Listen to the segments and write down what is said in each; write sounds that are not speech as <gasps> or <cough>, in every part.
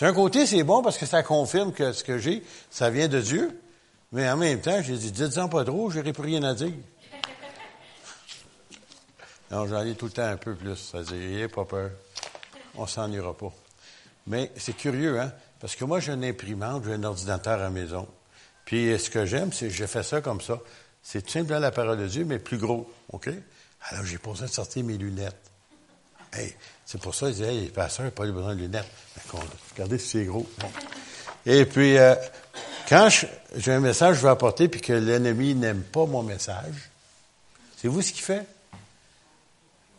D'un côté, c'est bon parce que ça confirme que ce que j'ai, ça vient de Dieu. Mais en même temps, j'ai dit, dites-en pas trop, j'aurais plus rien à dire. <laughs> Non, j'en ai tout le temps un peu plus. Ça dit, pas peur. On s'en ira pas. Mais c'est curieux, hein? Parce que moi, j'ai une imprimante, j'ai un ordinateur à la maison. Puis ce que j'aime, c'est que je fais ça comme ça. C'est tout simplement la parole de Dieu, mais plus gros. OK? Alors, j'ai pas besoin de sortir mes lunettes. C'est pour ça qu'ils disent, hey, pasteur n'a pas besoin de lunettes. Regardez si c'est gros. Et puis, euh, quand j'ai un message que je veux apporter puis que l'ennemi n'aime pas mon message, c'est vous ce qu'il fait?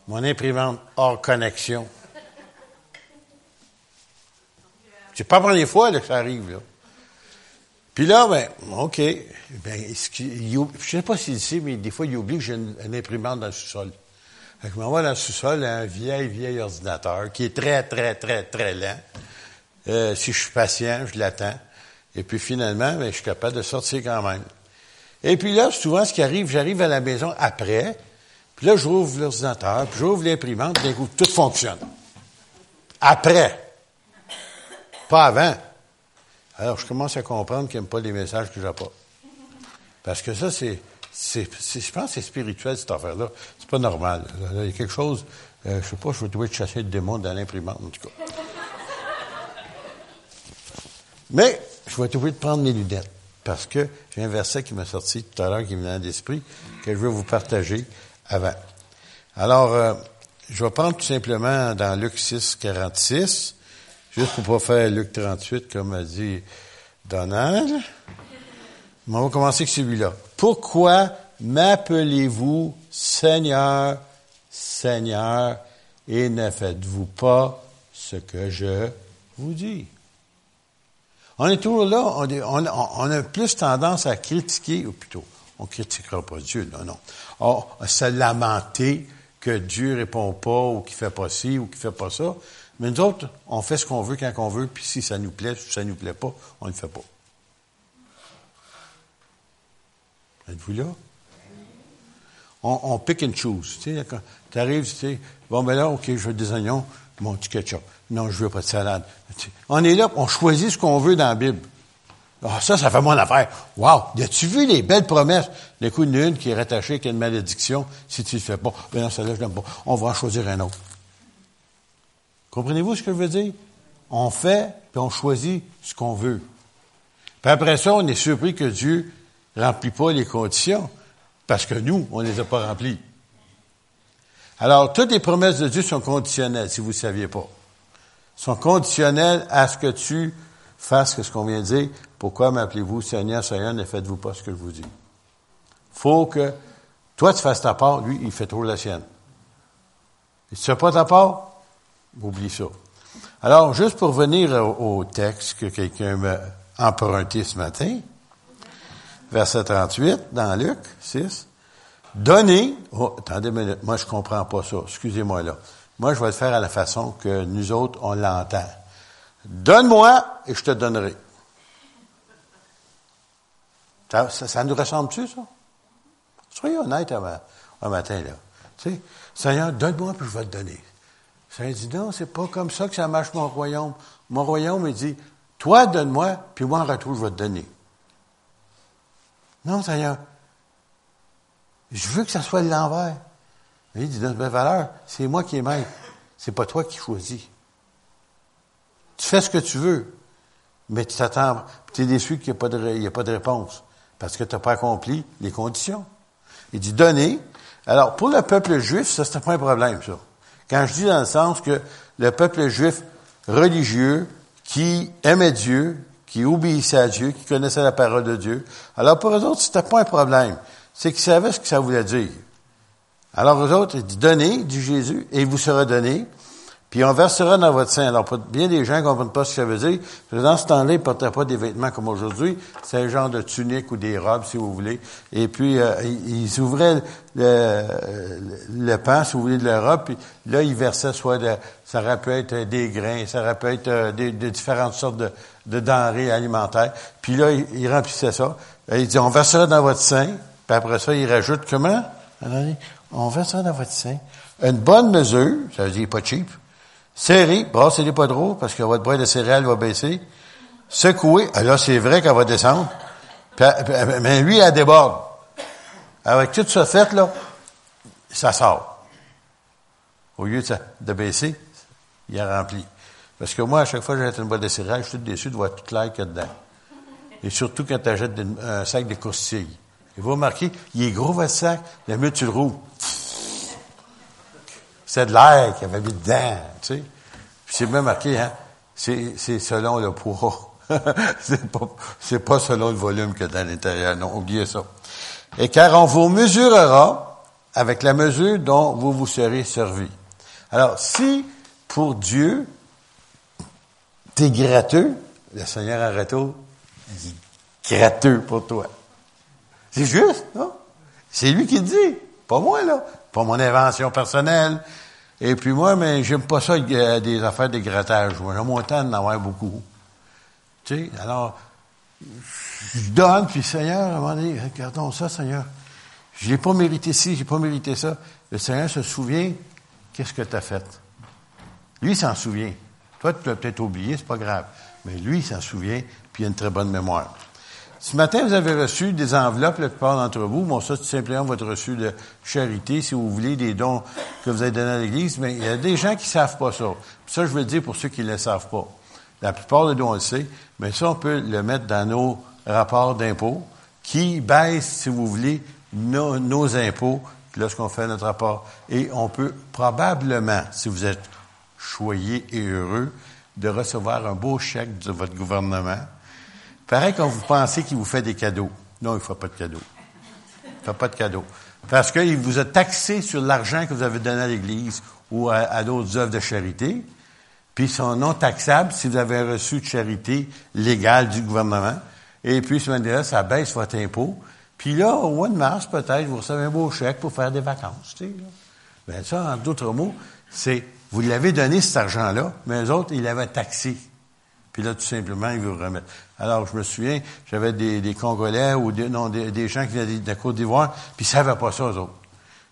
Mon imprimante hors connexion. C'est pas la première fois que ça arrive. Puis là, ben, OK. Ben, je sais pas s'il sait, mais des fois, il oublie que j'ai une, imprimante dans le sous-sol. Fait que je m'envoie dans le sous-sol un vieil, vieil ordinateur qui est très, très, très, très lent. Euh, si je suis patient, je l'attends. Et puis finalement, ben, je suis capable de sortir quand même. Et puis là, souvent, ce qui arrive, j'arrive à la maison après, puis là, j'ouvre l'ordinateur, puis j'ouvre l'imprimante, d'un coup, tout fonctionne. Après. Pas avant. Alors, je commence à comprendre qu'il n'aime pas les messages que j'ai pas. Parce que ça, c'est, je pense que c'est spirituel, cette affaire-là. C'est pas normal. Il y a quelque chose, euh, je sais pas, je vais être chasser le démon dans l'imprimante, en tout cas. Mais, je vais être de prendre mes lunettes. Parce que j'ai un verset qui m'a sorti tout à l'heure, qui me vient d'esprit, que je veux vous partager avant. Alors, euh, je vais prendre tout simplement dans Luc 6, 46, juste pour pas faire Luc 38, comme a dit Donald. Mais on va commencer avec celui-là. Pourquoi m'appelez-vous Seigneur, Seigneur, et ne faites-vous pas ce que je vous dis? On est toujours là, on, a plus tendance à critiquer, ou plutôt, on critiquera pas Dieu, non, non. Oh, se lamenter que Dieu répond pas, ou qu'il fait pas ci, ou qu'il fait pas ça. Mais nous autres, on fait ce qu'on veut quand on veut, puis si ça nous plaît, si ça nous plaît pas, on ne le fait pas. Êtes-vous là? On, on pick and choose. Tu sais, arrives, tu sais, bon, ben là, OK, je veux des oignons, mon petit ketchup. Non, je veux pas de salade. On est là, on choisit ce qu'on veut dans la Bible. Ah, ça, ça fait mon affaire. Wow! As-tu vu les belles promesses? Le coup, une qui est rattachée avec une malédiction, si tu le fais pas. Ben non, celle-là, je l'aime pas. On va en choisir un autre. Comprenez-vous ce que je veux dire? On fait, puis on choisit ce qu'on veut. Puis après ça, on est surpris que Dieu remplit pas les conditions, parce que nous, on les a pas remplies. Alors, toutes les promesses de Dieu sont conditionnelles, si vous ne saviez pas. Sont conditionnelles à ce que tu fasses ce qu'on vient de dire. Pourquoi m'appelez-vous Seigneur, Seigneur, ne faites-vous pas ce que je vous dis? Faut que toi, tu fasses ta part, lui, il fait trop la sienne. Et tu ne fais pas ta part, oublie ça. Alors, juste pour venir au, texte que quelqu'un m'a emprunté ce matin, verset 38 dans Luc 6, Donnez, oh, attendez une minute, moi je comprends pas ça, excusez-moi là. Moi je vais le faire à la façon que nous autres on l'entend. Donne-moi et je te donnerai. Ça, ça, nous ressemble-tu, ça? Soyez honnête un, matin, là. Tu sais, Seigneur, donne-moi puis je vais te donner. Seigneur dit, non, c'est pas comme ça que ça marche mon royaume. Mon royaume, il dit, toi, donne-moi, puis moi, en retour, je vais te donner. Non, Seigneur. Je veux que ça soit l'envers. Il dit, donne ma valeur, c'est moi qui est maître. C'est pas toi qui choisis. Tu fais ce que tu veux, mais tu t'attends, tu es déçu qu'il n'y a, pas de, de réponse, parce que tu n'as pas accompli les conditions. Il dit donner. Alors, pour le peuple juif, ça, c'était pas un problème, ça. Quand je dis dans le sens que le peuple juif religieux, qui aimait Dieu, qui obéissait à Dieu, qui connaissait la parole de Dieu, alors pour eux autres, c'était pas un problème. C'est qu'ils savaient ce que ça voulait dire. Alors eux autres, il dit, donnez, dit Jésus, et il vous sera donné. Puis on versera dans votre sein. Alors, bien des gens ne comprennent pas ce que ça veut dire. Dans ce temps-là, ils ne portaient pas des vêtements comme aujourd'hui. C'est un genre de tunique ou des robes, si vous voulez. Et puis, euh, ils ouvraient le, le, pan, si vous voulez, de la robe. Puis là, ils versaient soit de, ça aurait pu être des grains, ça aurait pu être euh, des, différentes sortes de, de, denrées alimentaires. Puis là, ils, remplissaient ça. Et il dit, on versera dans votre sein. Puis après ça, il rajoute comment? On versera dans votre sein. Une bonne mesure, ça veut dire pas cheap, Serrez, brassez-les pas trop, parce que votre boîte de céréales va baisser. Secouez, ah, là, c'est vrai qu'elle va descendre. mais lui, elle déborde. Avec tout ça fait, là, ça sort. Au lieu de, baisser, il a rempli. Parce que moi, à chaque fois que j'achète une boîte de céréales, je suis tout déçu de voir tout l'air qu'il y a dedans. Et surtout quand tu achètes un sac de coursilles. Et vous remarquez, il est gros votre sac, le mieux tu le roules. C'est de l'air qu'il avait mis dedans, tu sais. Puis c'est même marqué, hein, c'est, selon le poids. <laughs> c'est pas, pas selon le volume que dans l'intérieur. Non, oubliez ça. Et car on vous mesurera avec la mesure dont vous vous serez servi. Alors, si pour Dieu, t'es gratteux, le Seigneur Arrêto, il est gratteux pour toi. C'est juste, non? C'est lui qui dit, pas moi, là. Pas mon invention personnelle. Et puis moi, mais j'aime pas ça, euh, des affaires de grattage. Moi, j'aime autant d'en avoir beaucoup. Tu sais, alors, je donne, puis Seigneur, à un moment donné, regardons ça, Seigneur. Je n'ai pas mérité ci, j'ai pas mérité ça. Le Seigneur se souvient, qu'est-ce que tu as fait? Lui, s'en souvient. Toi, tu l'as peut-être oublié, c'est pas grave. Mais lui, il s'en souvient, puis il a une très bonne mémoire. Ce matin, vous avez reçu des enveloppes, la plupart d'entre vous. Bon, ça, c'est simplement votre reçu de charité, si vous voulez, des dons que vous avez donnés à l'Église. Mais il y a des gens qui savent pas ça. ça, je veux le dire pour ceux qui ne le savent pas. La plupart de nous, on le sait. Mais ça, on peut le mettre dans nos rapports d'impôts qui baissent, si vous voulez, nos, nos impôts lorsqu'on fait notre rapport. Et on peut probablement, si vous êtes choyé et heureux, de recevoir un beau chèque de votre gouvernement Pareil quand vous pensez qu'il vous fait des cadeaux. Non, il ne fait pas de cadeaux. Il ne fait pas de cadeaux. Parce qu'il vous a taxé sur l'argent que vous avez donné à l'Église ou à, d'autres œuvres de charité. Puis ils sont non taxables si vous avez reçu de charité légale du gouvernement. Et puis, ce moment-là, ça baisse votre impôt. Puis là, au mois de mars, peut-être, vous recevez un beau chèque pour faire des vacances. Tu Bien, ça, en d'autres mots, c'est, vous l'avez donné cet argent-là, mais les autres, ils l'avaient taxé. Puis là, tout simplement, ils vous remettent. Alors, je me souviens, j'avais des, Congolais ou des, non, des, gens qui venaient de la Côte d'Ivoire, puis ils savaient pas ça, eux autres.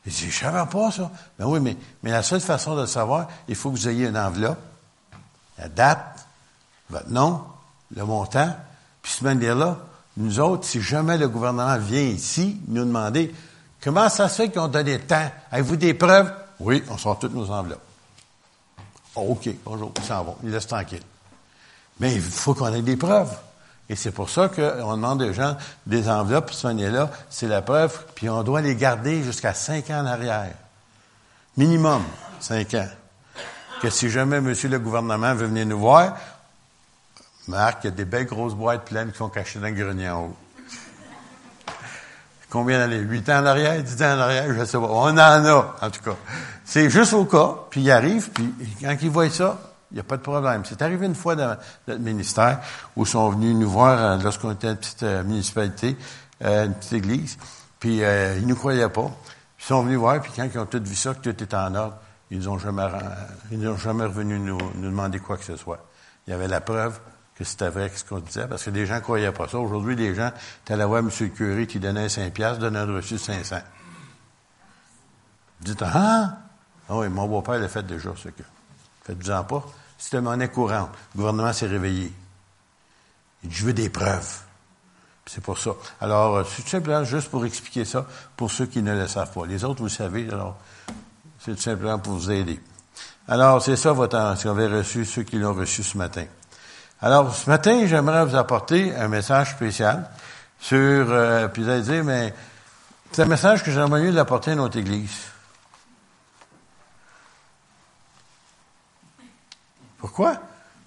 Ils disaient, je ne savais pas ça. Ben oui, mais, mais la seule façon de le savoir, il faut que vous ayez une enveloppe, la date, votre nom, le montant, puis ce manière-là, nous autres, si jamais le gouvernement vient ici nous demander comment ça se fait qu'ils ont donné tant, avez-vous des preuves? Oui, on sort toutes nos enveloppes. OK, bonjour, ils s'en vont, ils laissent tranquille. Mais il faut qu'on ait des preuves. Et c'est pour ça qu'on demande aux gens des enveloppes, ce là c'est la preuve, puis on doit les garder jusqu'à cinq ans en arrière. Minimum, cinq ans. Que si jamais monsieur le gouvernement veut venir nous voir, Marc, il y a des belles grosses boîtes pleines qui sont cachées dans le grenier en haut. Combien d'années? Huit ans en arrière, dix ans en arrière, je sais pas. On en a, en tout cas. C'est juste au cas, puis il arrive, puis quand il voit ça, il n'y a pas de problème. C'est arrivé une fois dans notre ministère où ils sont venus nous voir euh, lorsqu'on était une petite euh, municipalité, euh, une petite église, puis ils ne nous croyaient pas. Ils sont venus voir, puis quand ils ont tout vu ça, que tout était en ordre, ils n'ont jamais, jamais revenu nous, demander quoi que ce soit. Il y avait la preuve que c'était vrai ce qu'on disait, parce que les gens ne croyaient pas ça. Aujourd'hui, les gens, tu allais voir M. le curé qui donnait 5 piastres, donnait un reçu de 500. Vous dites, ah! Ah oui, mon beau-père l'a fait déjà, ce que. Faites-vous-en pas. C'était monnaie courante. Le gouvernement s'est réveillé. Il dit, je veux des preuves. C'est pour ça. Alors, euh, c'est tout simplement juste pour expliquer ça pour ceux qui ne le savent pas. Les autres, vous savez, alors, c'est tout simplement pour vous aider. Alors, c'est ça votre, ce qu'on avait reçu, ceux qui l'ont reçu ce matin. Alors, ce matin, j'aimerais vous apporter un message spécial sur, euh, puis vous allez dire, mais c'est un message que j'aimerais mieux l'apporter à notre Église. Pourquoi?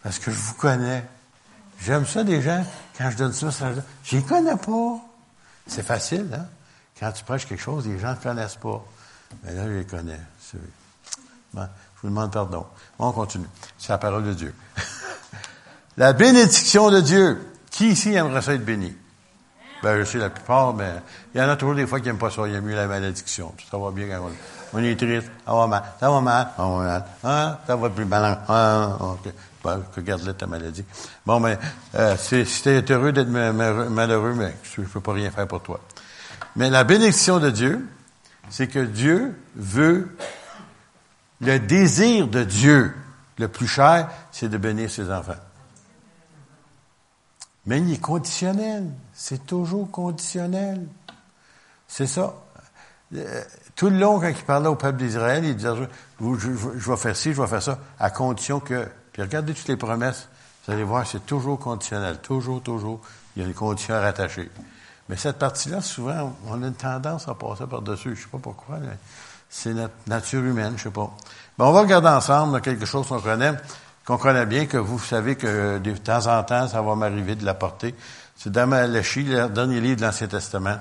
Parce que je vous connais. J'aime ça des gens, quand je donne ça, ça je les connais pas. C'est facile, hein? Quand tu prêches quelque chose, les gens ne connaissent pas. Mais là, je les connais. Je vous demande pardon. On continue. C'est la parole de Dieu. <laughs> la bénédiction de Dieu. Qui ici aimerait ça être béni? Ben, je sais la plupart, mais il y en a toujours des fois qui n'aiment pas ça. Il y a mieux la malédiction. Ça va bien quand on, est triste. Ça va mal. Ça va mal. Ça va mal. Hein? Ça va plus mal. Ah, OK. Ben, regarde-le ta maladie. Bon, mais euh, si tu es heureux d'être malheureux, mais je ne peux pas rien faire pour toi. Mais la bénédiction de Dieu, c'est que Dieu veut le désir de Dieu, Le plus cher, c'est de bénir ses enfants. Mais il est conditionnel. C'est toujours conditionnel. C'est ça. Tout le long, quand il parlait au peuple d'Israël, il disait, je, vais faire ci, je vais faire ça, à condition que... Puis regardez toutes les promesses, vous allez voir, c'est toujours conditionnel. Toujours, toujours, il y a une condition rattachée. Mais cette partie-là, souvent, on a une tendance à passer par-dessus. Je sais pas pourquoi, mais c'est notre nature humaine, je sais pas. Mais on va regarder ensemble quelque chose qu'on connaît, qu'on connaît bien, que vous savez que de temps en temps, ça va m'arriver de l'apporter. C'est dans Malachi, le dernier livre de l'Ancien Testament.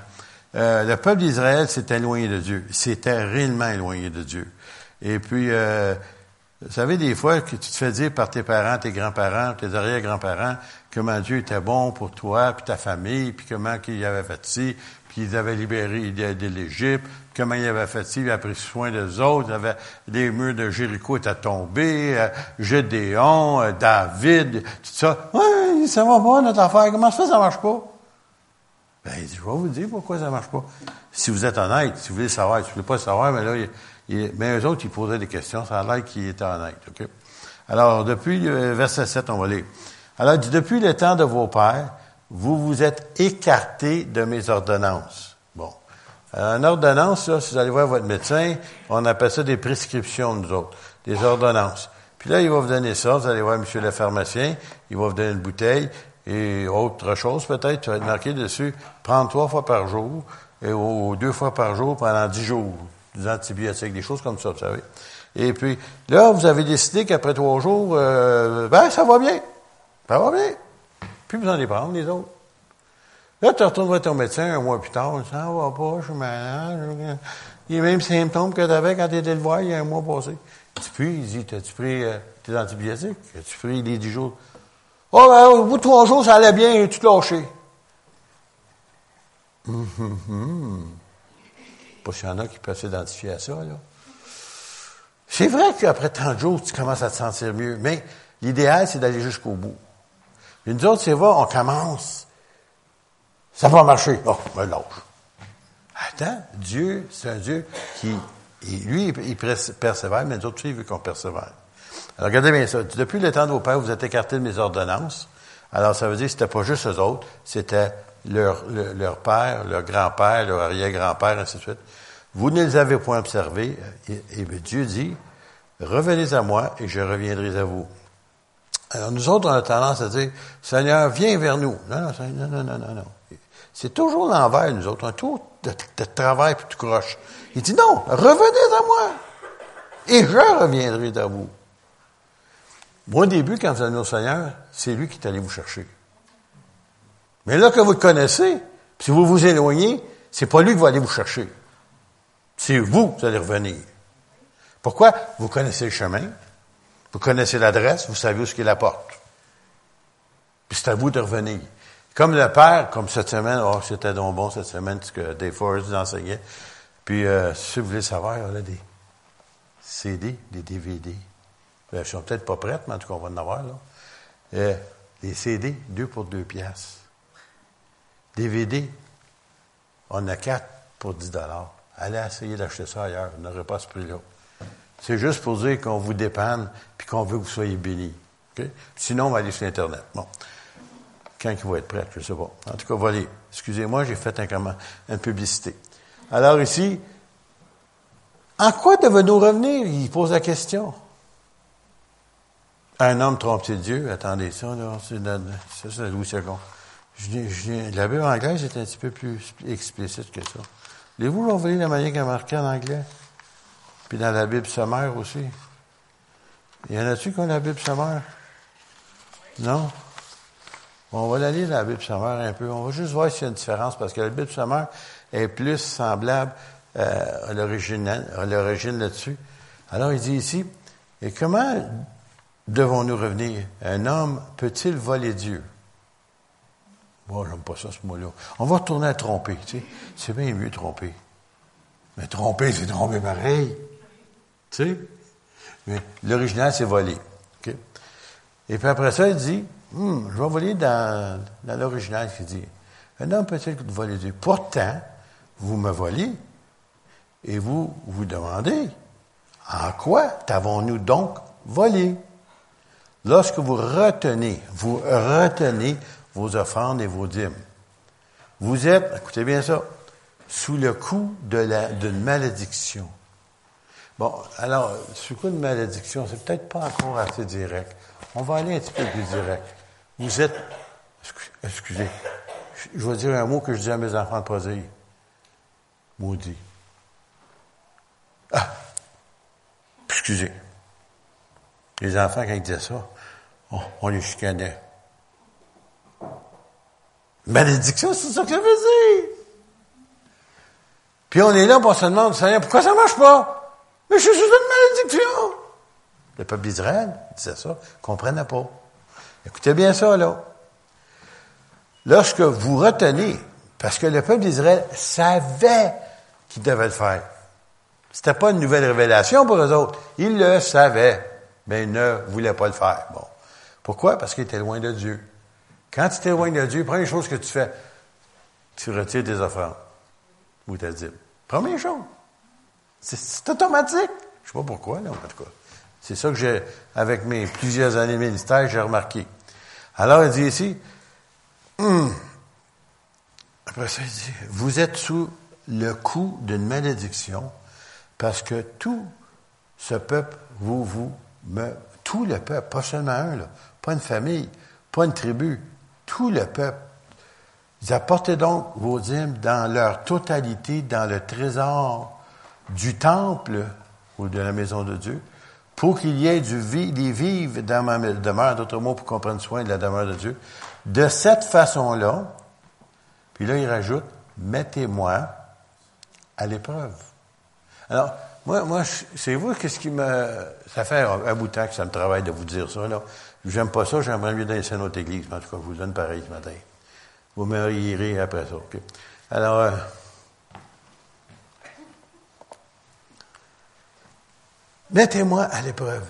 Euh, le peuple d'Israël s'est éloigné de Dieu. C'était réellement éloigné de Dieu. Et puis, euh, vous savez, des fois, que tu te fais dire par tes parents, tes grands-parents, tes arrière-grands-parents, comment Dieu était bon pour toi, puis ta famille, puis comment il avait fait ci, puis ils avaient libéré de, l'Égypte, comment il avait fait ci, il avait pris soin des autres, il avait, les murs de Jéricho étaient tombés, euh, Gédéon, euh, David, tout ça. Ouais, ça va pas, notre affaire. Comment ça fait, ça marche pas? Ben, je vais vous dire pourquoi ça marche pas. Si vous êtes honnête, si vous voulez savoir, si vous voulez pas savoir, mais là, il, mais eux autres, ils posaient des questions, ça a l'air qu'ils étaient honnêtes? Alors, depuis le verset 7, on va lire. Alors, il dit, depuis le temps de vos pères, vous vous êtes écartés de mes ordonnances. Bon. Alors, une ordonnance, là, si vous allez voir votre médecin, on appelle ça des prescriptions, nous autres, des ordonnances. Puis là, il va vous donner ça, vous allez voir monsieur le pharmacien, il va vous donner une bouteille, et autre chose peut-être, tu vas être marqué dessus, prendre trois fois par jour, et, ou deux fois par jour pendant dix jours, des antibiotiques, des choses comme ça, vous savez. Et puis, là, vous avez décidé qu'après trois jours, euh, ben, ça va bien. Ça va bien. Besoin de les prendre, les autres. Là, tu retournes voir ton médecin un mois plus tard, ça va pas, je suis malade. Il y a les mêmes symptômes que tu avais quand tu étais le voir il y a un mois passé. Tu puis, il dit, as-tu pris euh, tes antibiotiques? As-tu pris les dix jours? Oh, ben, au bout de trois jours, ça allait bien, tu lâché. Hum, hum, hum. Pas s'il y en a qui peuvent s'identifier à ça, là. C'est vrai qu'après 30 jours, tu commences à te sentir mieux, mais l'idéal, c'est d'aller jusqu'au bout. Puis nous c'est vrai, on commence. Ça va marcher. Oh, ben lâche. Attends, Dieu, c'est un Dieu qui, lui, il persévère, mais nous autres, il veut qu'on persévère. Alors, regardez bien ça. Depuis le temps de vos pères, vous êtes écartés de mes ordonnances. Alors, ça veut dire que c'était pas juste eux autres, c'était leur, leur, père, leur grand-père, leur arrière-grand-père, ainsi de suite. Vous ne les avez point observés. Et, et Dieu dit, revenez à moi et je reviendrai à vous. Alors nous autres, on a tendance à dire, Seigneur, viens vers nous. Non, non, non, non, non, non, non. C'est toujours l'envers, nous autres. Un tour de, de travail puis tu croches. Il dit, non, revenez à moi. Et je reviendrai à vous. Moi, au début, quand vous allez au Seigneur, c'est lui qui est allé vous chercher. Mais là que vous le connaissez, si vous vous éloignez, c'est pas lui qui va aller vous chercher. C'est vous qui allez revenir. Pourquoi? Vous connaissez le chemin, vous connaissez l'adresse, vous savez où est-ce est la porte. Puis c'est à vous de revenir. Comme le père, comme cette semaine, oh, c'était donc bon cette semaine, ce que Dave Forrest enseignait. Puis, euh, si vous voulez savoir, il y a des CD, des DVD. Ben, ils sont peut-être pas prêtes, mais en tout cas, on va en avoir, là. Euh, les CD, deux pour deux piastres. DVD, on a quatre pour 10 dollars. Allez essayer d'acheter ça ailleurs. Vous n'aurez pas ce prix-là. C'est juste pour dire qu'on vous dépanne puis qu'on veut que vous soyez bénis. Sinon, on va aller sur Internet. Bon. Quand il va être prêt, je ne sais pas. En tout cas, voilà. Excusez-moi, j'ai fait un une publicité. Alors ici, en quoi devons-nous revenir? Il pose la question. Un homme trompe Dieu? Attendez, ça, là, c'est, c'est Louis II. Je, la Bible anglaise est un petit peu plus explicite que ça. Voulez-vous envoyer la manière qu'elle marqué en anglais? Puis dans la Bible sommaire aussi. Il y en a-tu qui ont la Bible sommaire? Non? on va la lire, la Bible sommaire, un peu. On va juste voir s'il y a une différence, parce que la Bible sommaire est plus semblable euh, à l'origine là-dessus. Alors, il dit ici, et comment devons-nous revenir? Un homme peut-il voler Dieu? Moi, j'aime pas ça, ce mot-là. On va retourner à tromper. C'est bien mieux tromper. Mais tromper, c'est tromper pareil. Tu sais? Mais l'original, c'est voler. Et puis après ça, il dit, hum, je vais voler dans, dans l'original qui dit, un homme peut-il voler Dieu? Pourtant, vous me volez et vous vous demandez, en quoi t'avons-nous donc volé? Lorsque vous retenez, vous retenez vos offrandes et vos dîmes, vous êtes, écoutez bien ça, sous le coup d'une malédiction. Bon, alors, sous le coup d'une malédiction, c'est peut-être pas encore assez direct. On va aller un petit peu plus direct. Vous êtes, excusez, je vais dire un mot que je dis à mes enfants de pas Maudit. Ah! Excusez. Les enfants, quand ils disaient ça, on, les chicanait. Malédiction, c'est ça que ça veut dire. Puis on est là, pour se demande, Seigneur, pourquoi ça marche pas? Mais je suis sous une malédiction. Le peuple d'Israël disait ça, comprenait pas. Écoutez bien ça, là. Lorsque vous retenez, parce que le peuple d'Israël savait qu'il devait le faire. C'était pas une nouvelle révélation pour eux autres. Ils le savaient, mais ils ne voulaient pas le faire. Bon. Pourquoi? Parce qu'ils étaient loin de Dieu. Quand tu es loin de Dieu, première chose que tu fais, tu retires tes offrandes ou ta dîme. Première chose. C'est automatique. Je sais pas pourquoi, là, en tout cas. C'est ça que j'ai, avec mes plusieurs années de ministère, j'ai remarqué. Alors, il dit ici, hum. après ça, il dit, vous êtes sous le coup d'une malédiction parce que tout ce peuple, vous, vous, me, tout le peuple, pas seulement un, là, pas une famille, pas une tribu, tout le peuple. Ils apportez donc vos dîmes dans leur totalité dans le trésor du temple ou de la maison de Dieu, pour qu'il y ait du des vives dans ma demeure, d'autres mots, pour qu'on prenne soin de la demeure de Dieu. De cette façon-là, puis là, il rajoute, mettez-moi à l'épreuve. Alors, moi, moi, c'est vous qu'est-ce qui me... Ça fait un, bout de temps que ça me travaille de vous dire ça, là. J'aime pas ça, j'aimerais mieux dans notre église, mais en tout cas, je vous donne pareil ce matin. Vous me rirez après ça? Alors, euh, mettez-moi à l'épreuve.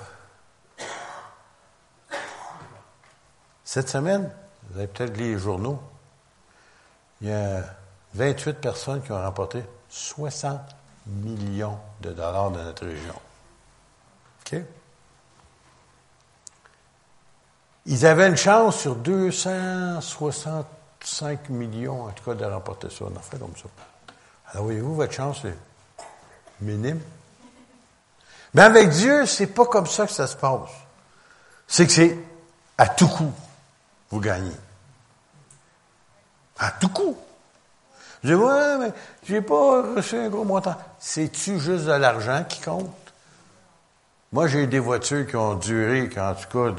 Cette semaine, vous avez peut-être lu les journaux, il y a 28 personnes qui ont remporté 60 millions de dollars dans notre région. OK? Ils avaient une chance sur 265 millions, en tout cas, de remporter ça. On a fait comme ça. Alors, voyez-vous, votre chance est minime. Mais avec Dieu, c'est pas comme ça que ça se passe. C'est que c'est à tout coup, vous gagnez. À tout coup. Je dis, ouais, mais j'ai pas reçu un gros montant. C'est-tu juste de l'argent qui compte? Moi, j'ai des voitures qui ont duré, en tout cas,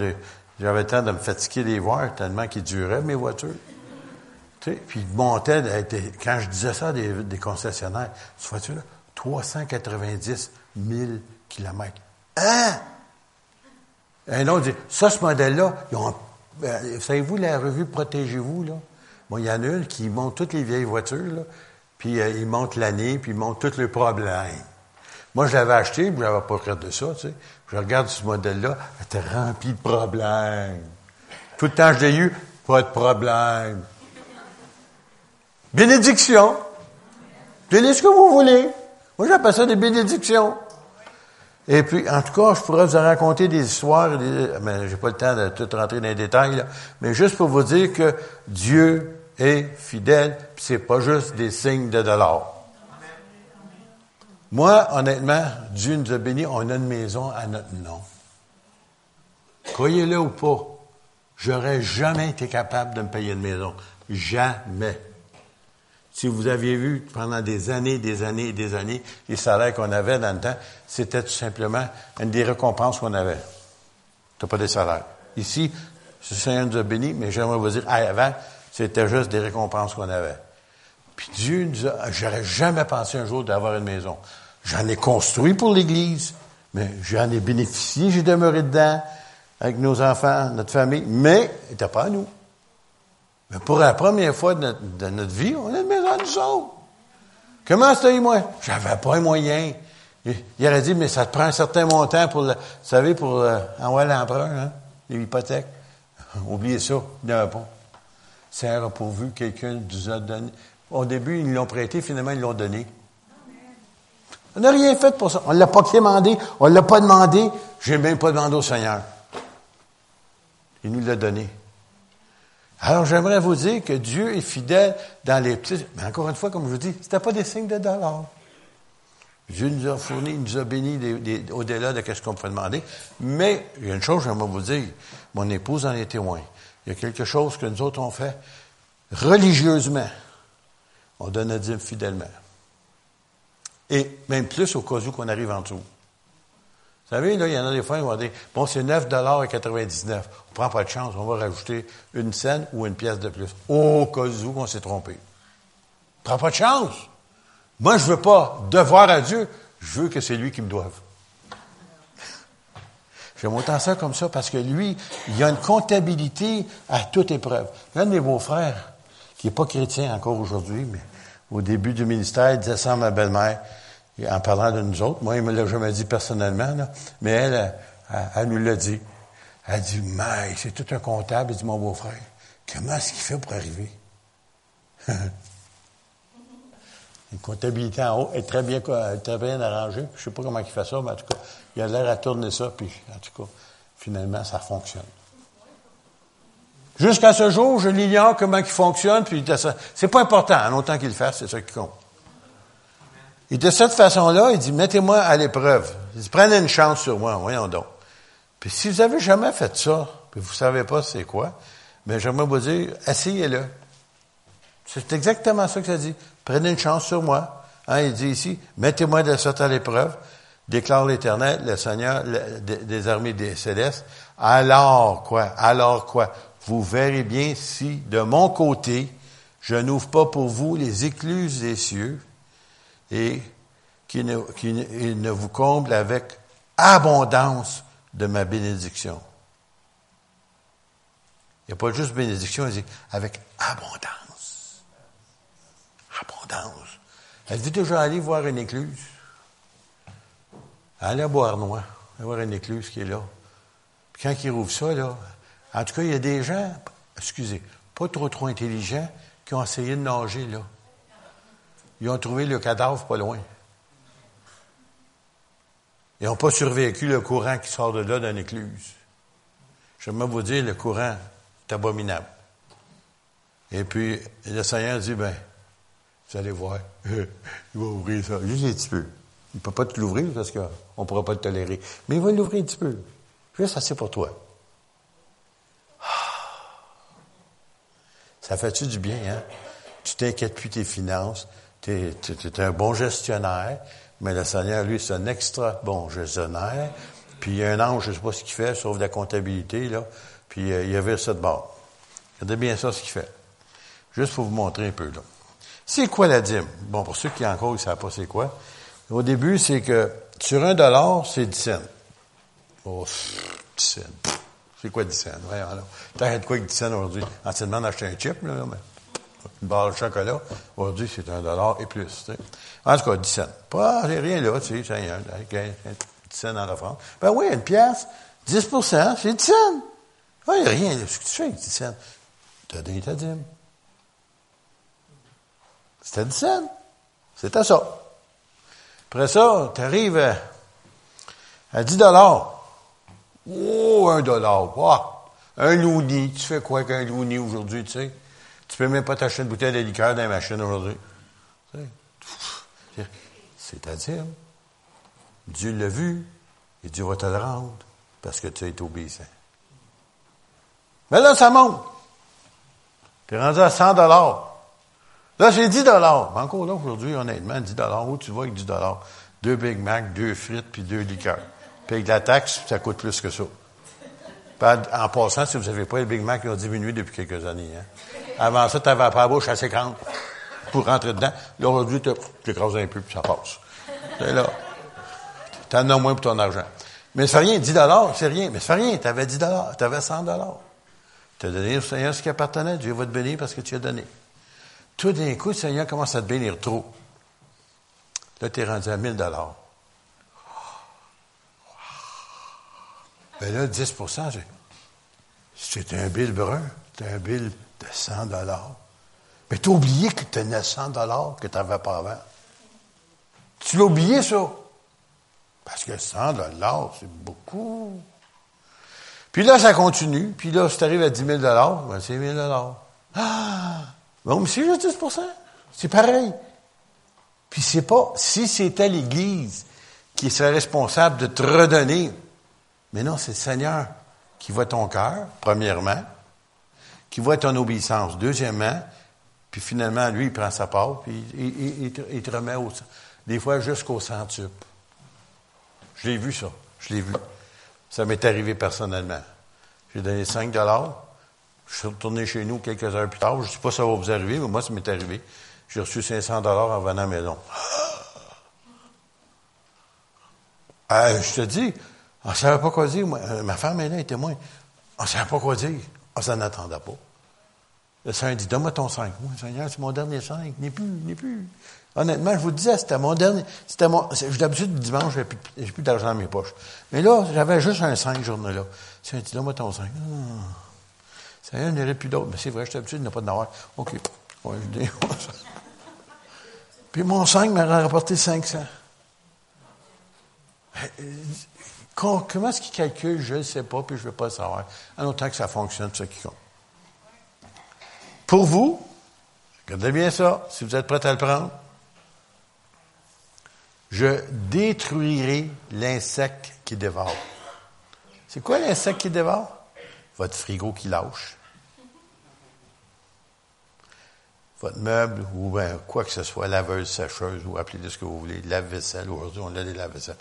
j'avais le temps de me fatiguer les voir tellement qu'ils duraient, mes voitures. Tu sais, puis ils montaient, quand je disais ça des, des concessionnaires, cette voiture-là, 390 000 kilomètres. Hein? Un autre dit, ça, ce modèle-là, ils ont, euh, savez-vous la revue Protégez-vous, là? Bon, il y en a une qui montre toutes les vieilles voitures, là, puis euh, il montre l'année, puis il montre tous les problèmes. Moi, je l'avais acheté, je n'avais pas regardé ça, tu sais. Je regarde ce modèle-là, elle était remplie de problèmes. Tout le temps je l'ai eu, pas de problème. Bénédiction. Donnez ce que vous voulez. Moi, j'appelle ça des bénédictions. Et puis, en tout cas, je pourrais vous raconter des histoires, mais j'ai pas le temps de tout rentrer dans les détails, mais juste pour vous dire que Dieu est fidèle, puis c'est pas juste des signes de dollars. Moi, honnêtement, Dieu nous a bénis, on a une maison à notre nom. Croyez-le ou pas, j'aurais jamais été capable de me payer une maison. Jamais. Si vous aviez vu pendant des années, des années et des années, les salaires qu'on avait dans le temps, c'était tout simplement une des récompenses qu'on avait. Tu pas des salaires. Ici, le Seigneur nous a bénis, mais j'aimerais vous dire, avant, c'était juste des récompenses qu'on avait. Puis Dieu nous a, j'aurais jamais pensé un jour d'avoir une maison. J'en ai construit pour l'Église, mais j'en ai bénéficié, j'ai demeuré dedans avec nos enfants, notre famille, mais il n'était pas à nous. Mais pour la première fois de notre, vie, on a une maison à nous autres. Comment c'était, moi? J'avais pas les moyens. Il, aurait dit, mais ça te prend un certain montant pour, le, vous savez, pour euh, envoyer l'emprunt, hein, l'hypothèque. Oubliez ça, il n'y avait pas. C'est pourvu quelqu'un nous a donné. Au début, ils l'ont prêté, finalement, ils l'ont donné. On n'a rien fait pour ça. On ne l'a pas demandé, on ne l'a pas demandé. J'ai même pas demandé au Seigneur. Il nous l'a donné. Alors, j'aimerais vous dire que Dieu est fidèle dans les petits. Mais encore une fois, comme je vous dis, c'était pas des signes de dollars. Dieu nous a fourni, il nous a bénis au-delà de ce qu'on pouvait demander. Mais, il y a une chose, j'aimerais vous dire. Mon épouse en est témoin. Quelque chose que nous autres on fait religieusement. On donne notre dîme fidèlement. Et même plus au cas où qu'on arrive en dessous. Vous savez, là, il y en a des fois qui vont dire, bon, c'est 9,99 On prend pas de chance, on va rajouter une scène ou une pièce de plus. Au cas où qu'on s'est trompé. On prend pas de chance. Moi, je veux pas devoir à Dieu, je veux que c'est lui qui me doive. J'aime autant ça comme ça parce que lui, il a une comptabilité à toute épreuve. Un de mes beaux-frères, qui n'est pas chrétien encore aujourd'hui, mais au début du ministère, il disait ça à ma belle-mère, en parlant de nous autres. Moi, il me l'a jamais dit personnellement, mais elle, elle, nous l'a dit. Elle dit, mais c'est tout un comptable. Elle dit, mon beau-frère, comment est-ce qu'il fait pour arriver? <laughs> Une comptabilité en haut est très bien, très bien arrangée. Je ne sais pas comment il fait ça, mais en tout cas, il a l'air à tourner ça, puis en tout cas, finalement, ça fonctionne. Jusqu'à ce jour, je l'ignore comment il fonctionne, puis c'est pas important, en autant qu'il le fasse, c'est ça qui compte. Et de cette façon-là, il dit, mettez-moi à l'épreuve. Il dit, prenez une chance sur moi, voyons donc. Puis si vous avez jamais fait ça, puis vous savez pas c'est quoi, mais ben, j'aimerais vous dire, essayez-le. C'est exactement ça que ça dit. Prenez une chance sur moi. Hein, il dit ici, mettez-moi de sorte à l'épreuve, déclare l'Éternel, le Seigneur des armées des célestes. Alors quoi? Alors quoi? Vous verrez bien si, de mon côté, je n'ouvre pas pour vous les écluses des cieux et qu'il ne, vous comble avec abondance de ma bénédiction. Il n'y a pas juste bénédiction, il dit avec abondance. Abondance. Dit toujours aller voir une écluse? Allez à Boire-Noir, allez voir une écluse qui est là. Puis quand il rouvre ça, là, en tout cas, il y a des gens, excusez, pas trop trop intelligents, qui ont essayé de nager là. Ils ont trouvé le cadavre pas loin. Ils n'ont pas survécu le courant qui sort de là d'une écluse. J'aimerais vous dire, le courant est abominable. Et puis, le Seigneur dit, ben, vous allez voir, <laughs> il va ouvrir ça, juste un petit peu. Il ne peut pas te l'ouvrir parce qu'on ne pourra pas te tolérer. Mais il va l'ouvrir un petit peu. Juste assez pour toi. Ça fait-tu du bien, hein? Tu t'inquiètes plus tes finances, tu es, un bon gestionnaire, mais le Seigneur, lui, c'est un extra bon gestionnaire. Puis il y a un ange, je ne sais pas ce qu'il fait, sauf de la comptabilité, là. Puis euh, il y avait ça de bord. Regardez bien ça, ce qu'il fait. Juste pour vous montrer un peu, là. C'est quoi la dîme? Bon, pour ceux qui encore ne savent pas c'est quoi. Au début, c'est que sur un dollar, c'est 10 cents. Oh, 10 cents. C'est quoi 10 cents? Là. T'arrêtes quoi avec 10 cents aujourd'hui? Anciennement, d'acheter un chip, là, mais une barre de chocolat. Aujourd'hui, c'est un dollar et plus. Tu sais. En tout cas, 10 cents. Pas rien là, tu sais, c'est un, 10 cents dans la France. Ben oui, une pièce, 10 c'est 10 cents. Ah, il n'y a rien. Ce que tu fais avec 10 cents? Tu as donné ta dîme. C'était 10 cents. C'était ça. Après ça, tu arrives à, à 10 dollars. Oh, un dollar. un louni. Tu fais quoi qu'un louni aujourd'hui, tu sais? Tu peux même pas t'acheter une bouteille de liqueur dans la machine aujourd'hui. C'est-à-dire, Dieu l'a vu et Dieu va te le rendre parce que tu as été obéissant. Mais là, ça monte. Tu es rendu à 100 dollars. Là, c'est 10 dollars. Encore là, aujourd'hui, honnêtement, 10 dollars. Où tu vas avec 10 dollars? Deux Big Mac, deux frites, puis deux liqueurs. Puis avec la taxe, ça coûte plus que ça. En passant, si vous ne savez pas, les Big Mac ils ont diminué depuis quelques années. Hein. Avant ça, tu avais la bouche assez grande pour rentrer dedans. Là, aujourd'hui, tu écrases un peu, puis ça passe. C'est là. Tu en as moins pour ton argent. Mais ça fait rien, 10 dollars, c'est rien. Mais ça fait rien, tu avais 10 dollars, tu avais 100 dollars. Tu as donné au Seigneur ce qui appartenait, Dieu va te bénir parce que tu as donné. Tout d'un coup, le Seigneur commence à te bénir trop. Là, tu es rendu à 1000 dollars. Ben là, 10% c'est un bill brun, c'est un bill de 100 dollars. Mais tu as oublié que tu tenais 100 dollars que tu n'avais pas avant. Tu l'as oublié, ça? Parce que 100 dollars, c'est beaucoup. Puis là, ça continue. Puis là, si tu arrives à 10 000 ben, c'est 1 000 Ah! Bon, mais c'est juste 10 C'est pareil. Puis c'est pas, si c'était l'Église qui serait responsable de te redonner, mais non, c'est le Seigneur qui voit ton cœur, premièrement, qui voit ton obéissance, deuxièmement, puis finalement, lui, il prend sa part, puis il, te, remet au, des fois jusqu'au centuple. Je l'ai vu, ça. Je l'ai vu. Ça m'est arrivé personnellement. J'ai donné 5 dollars. Je suis retourné chez nous quelques heures plus tard. Je ne sais pas si ça va vous arriver, mais moi, ça m'est arrivé. J'ai reçu 500 dollars en venant à la maison. <gasps> Euh, je te dis, on ne savait pas quoi dire. Euh, ma femme est là, elle est témoin. On ne savait pas quoi dire. On s'en attendait pas. Le Seigneur dit, donne-moi ton 5. Moi, Seigneur, c'est mon dernier 5. N'est plus, n'est plus. Honnêtement, je vous disais, c'était mon dernier. C'était mon. D'habitude, le dimanche, j'ai plus, plus d'argent dans mes poches. Mais là, j'avais juste un 5 journée-là. Un dit, donne-moi ton 5. Ah. Seigneur, il n'y aurait plus d'autres. Mais c'est vrai, j'étais habitué, n'y a pas de OK. Ouais, je dis, Puis mon 5 m'a rapporté 500. Comment est-ce qu'il calcule? Je ne sais pas, puis je ne veux pas le savoir. En autant que ça fonctionne, c'est ce qui compte. Pour vous, regardez bien ça, si vous êtes prêts à le prendre. Je détruirai l'insecte qui dévore. C'est quoi l'insecte qui dévore? Votre frigo qui lâche. Votre meuble, ou ben, quoi que ce soit, laveuse, sécheuse, ou appelez-le ce que vous voulez, lave-vaisselle, aujourd'hui on a des lave-vaisselle.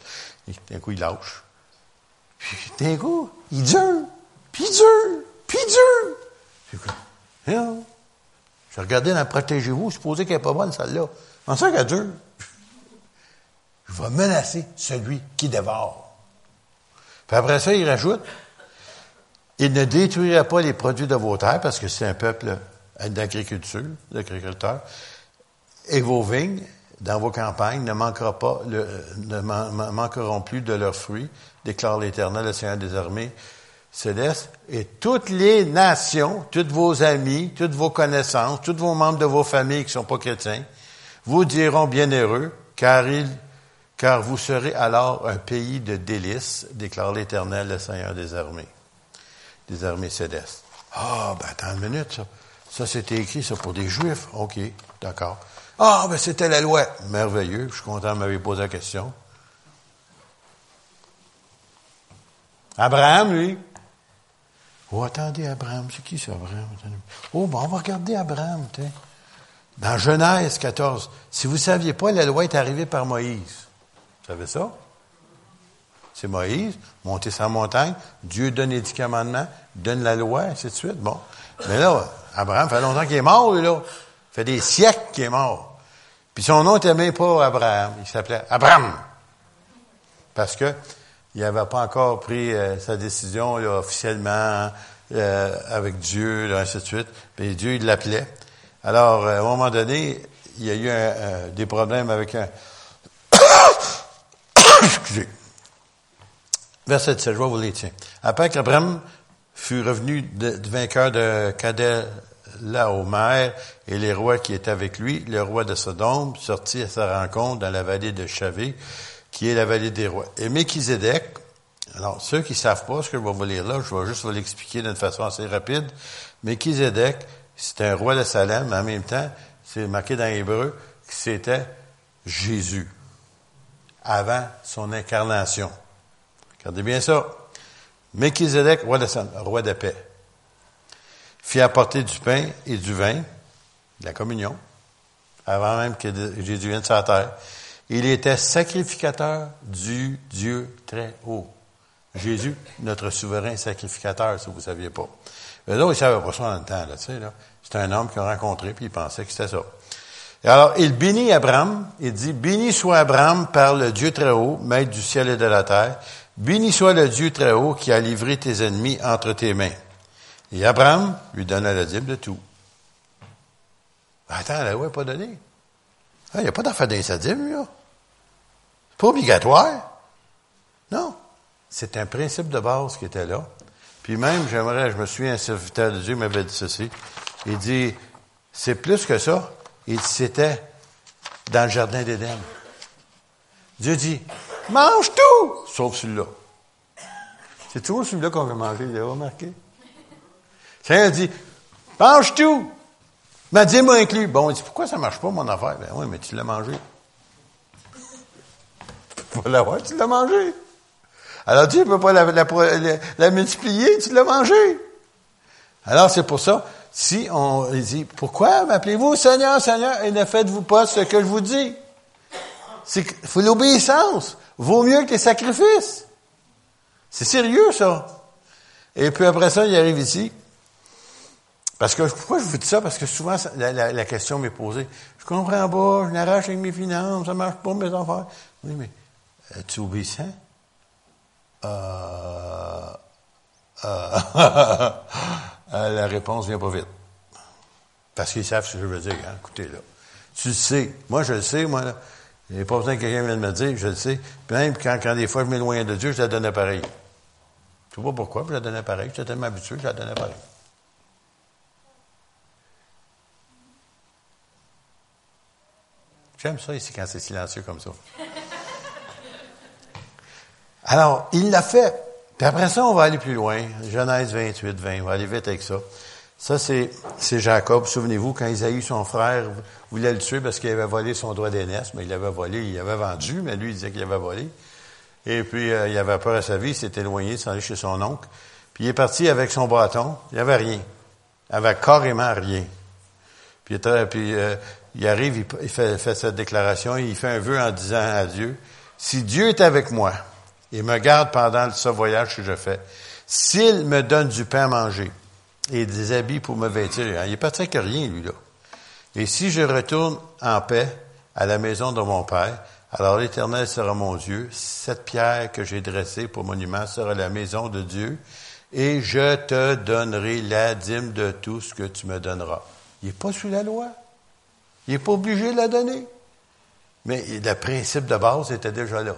D'un coup, il lâche. Puis d'un coup, il dure, puis il dure, puis il dure. Puis, je regardais dans Protégez-vous, supposé qu'elle n'est pas bonne, celle-là. En ça qu'elle dure. Je vais menacer celui qui dévore. Puis après ça, il rajoute, il ne détruira pas les produits de vos terres, parce que c'est un peuple d'agriculture, d'agriculteurs, et vos vignes, dans vos campagnes, ne, manquera pas ne manqueront plus de leurs fruits, déclare l'Éternel, le Seigneur des armées céleste, et toutes les nations, tous vos amis, toutes vos connaissances, tous vos membres de vos familles qui ne sont pas chrétiens, vous diront bienheureux, car car vous serez alors un pays de délices, déclare l'Éternel, le Seigneur des armées, des armées célestes. Ah, ben attends une minute, ça. Ça, c'était écrit, ça, pour des Juifs. OK, d'accord. Ah, ben c'était la loi. Merveilleux. Je suis content de m'avoir posé la question. Abraham, lui, Oh, attendez, Abraham, c'est qui ça, Abraham? Oh, bon, on va regarder Abraham, t'es. Dans Genèse 14, si vous ne saviez pas, la loi est arrivée par Moïse. Vous savez ça? C'est Moïse, monter sa montagne, Dieu donne les dix commandements, donne la loi, ainsi de suite. Bon. Mais là, Abraham, fait longtemps qu'il est mort, lui, là. Fait des siècles qu'il est mort. Puis son nom n'était même pas Abraham, il s'appelait Abraham. Parce que il n'avait pas encore pris euh, sa décision officiellement euh, avec Dieu, ainsi de suite. Mais Dieu, il l'appelait. Alors, euh, à un moment donné, il y a eu des problèmes avec un... <coughs> Excusez. Verset 17, je vais vous les tiens. Après qu'Abraham fut revenu de, vainqueur de Kadel-Laomer et les rois qui étaient avec lui, le roi de Sodome sortit à sa rencontre dans la vallée de Chavé, qui est la vallée des rois. Et Méchizedek, alors ceux qui savent pas ce que je vais vous lire là, je vais juste vous l'expliquer d'une façon assez rapide. Méchizedek, c'était un roi de Salem, mais en même temps, c'est marqué dans l'hébreu que c'était Jésus, avant son incarnation. Regardez bien ça. Méchizedek, roi de roi de paix, fit apporter du pain et du vin, de la communion, avant même que Jésus vienne sur la terre. Il était sacrificateur du Dieu très haut. Jésus, notre souverain sacrificateur, si vous ne saviez pas. Mais là, il ne savait pas ça dans le temps, là, tu sais, là. C'était un homme qu'il a rencontré, puis il pensait que c'était ça. Alors, il bénit Abraham, il dit, béni soit Abraham par le Dieu très haut, maître du ciel et de la terre. Béni soit le Dieu très haut qui a livré tes ennemis entre tes mains. Et Abraham lui donna la dîme de tout. Attends, la loi n'est pas donnée. Il n'y a pas d'affaire sa dîme, là pas obligatoire. Non. C'est un principe de base qui était là. Puis même, j'aimerais, je me souviens, un serviteur de Dieu m'avait dit ceci. Il dit, c'est plus que ça. Il dit, c'était dans le jardin d'Éden. Dieu dit, mange tout, sauf celui-là. C'est toujours celui-là qu'on veut manger, vous avez remarqué? Seigneur dit, mange tout! Ma dit m'a inclus. Bon, on dit, pourquoi ça ne marche pas, mon affaire? Ben oui, mais tu l'as mangé. <laughs> Voilà, ouais, tu l'as mangé. Alors Dieu ne peut pas la, la, multiplier, tu l'as mangé. Alors c'est pour ça, si on dit, pourquoi m'appelez-vous Seigneur, Seigneur, et ne faites-vous pas ce que je vous dis? C'est faut l'obéissance. Vaut mieux que les sacrifices. C'est sérieux, ça. Et puis après ça, il arrive ici. Parce que, pourquoi je vous dis ça? Parce que souvent, la, question m'est posée. Je comprends pas, je n'arrache avec mes finances, ça marche pas, mes affaires. Oui, mais, es-tu obéissant? Euh, <laughs> euh, la réponse vient pas vite. Parce qu'ils savent ce que je veux dire. Hein? Écoutez, là. Tu le sais. Moi, je le sais, moi, là. A pas besoin que quelqu'un vienne me dire, je le sais. Même quand, quand des fois je m'éloigne de Dieu, je la donne pareil. Je sais pas pourquoi, je la donne pareil. J'étais tellement habitué, je la donne pareil. J'aime ça ici quand c'est silencieux comme ça. <laughs> Alors, il l'a fait. Puis après ça, on va aller plus loin. Genèse 28, 20. On va aller vite avec ça. Ça, c'est, c'est Jacob. Souvenez-vous, quand Isaïe, son frère, voulait le tuer parce qu'il avait volé son droit d'aînesse, mais il avait volé, il avait vendu, mais lui, il disait qu'il avait volé. Et puis, euh, il avait peur à sa vie, il s'est éloigné, il s'est allé chez son oncle. Puis, il est parti avec son bâton. Il n'y avait rien. Il avait carrément rien. Puis, puis euh, il arrive, il, fait, cette déclaration, il fait un vœu en disant à Dieu, si Dieu est avec moi et me garde pendant ce voyage que je fais, s'il me donne du pain à manger et des habits pour me vêtir, hein, il est très que rien, lui, là. Et si je retourne en paix à la maison de mon Père, alors l'Éternel sera mon Dieu, cette pierre que j'ai dressée pour monument sera la maison de Dieu, et je te donnerai la dîme de tout ce que tu me donneras. Il n'est pas sous la loi. Il n'est pas obligé de la donner. Mais le principe de base était déjà là.